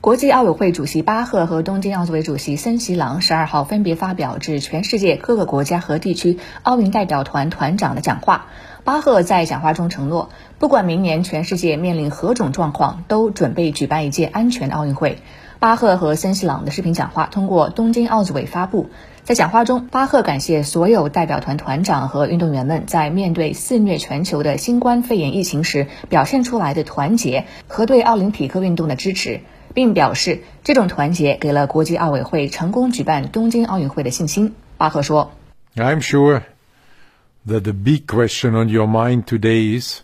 国际奥委会主席巴赫和东京奥组委主席森喜朗十二号分别发表致全世界各个国家和地区奥运代表团团长的讲话。巴赫在讲话中承诺，不管明年全世界面临何种状况，都准备举办一届安全的奥运会。巴赫和森喜朗的视频讲话通过东京奥组委发布。在讲话中，巴赫感谢所有代表团团长和运动员们在面对肆虐全球的新冠肺炎疫情时表现出来的团结和对奥林匹克运动的支持。并表示，这种团结给了国际奥委会成功举办东京奥运会的信心。巴赫说：“I'm sure that the big question on your mind today is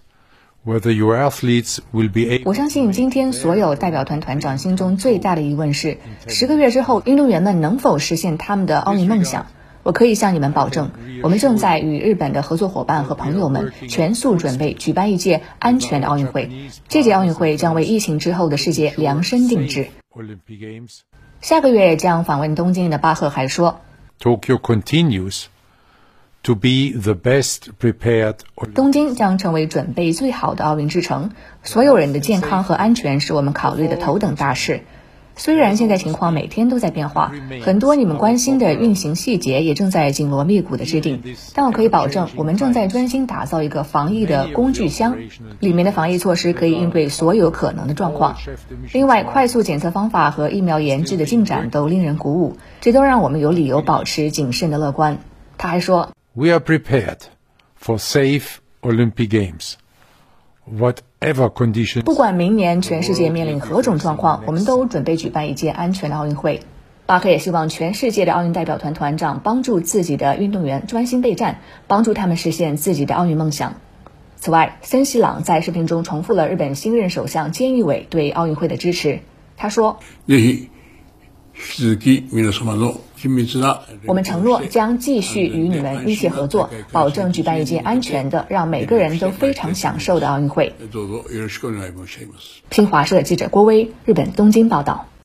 whether your athletes will be。”我相信今天所有代表团团长心中最大的疑问是：十个月之后，运动员们能否实现他们的奥运梦想？我可以向你们保证，我们正在与日本的合作伙伴和朋友们全速准备举办一届安全的奥运会。这届奥运会将为疫情之后的世界量身定制。下个月将访问东京的巴赫还说：“Tokyo continues to be the best prepared。”东京将成为准备最好的奥运之城。所有人的健康和安全是我们考虑的头等大事。虽然现在情况每天都在变化，很多你们关心的运行细节也正在紧锣密鼓的制定，但我可以保证，我们正在专心打造一个防疫的工具箱，里面的防疫措施可以应对所有可能的状况。另外，快速检测方法和疫苗研制的进展都令人鼓舞，这都让我们有理由保持谨慎的乐观。他还说：“We are prepared for safe Olympic Games.” What?” 不管明年全世界面临何种状况，我们都准备举办一届安全的奥运会。巴克也希望全世界的奥运代表团团长帮助自己的运动员专心备战，帮助他们实现自己的奥运梦想。此外，森西朗在视频中重复了日本新任首相菅义伟对奥运会的支持。他说。我们承诺将继续与你们密切合作，保证举办一届安全的、让每个人都非常享受的奥运会。新华社记者郭威，日本东京报道。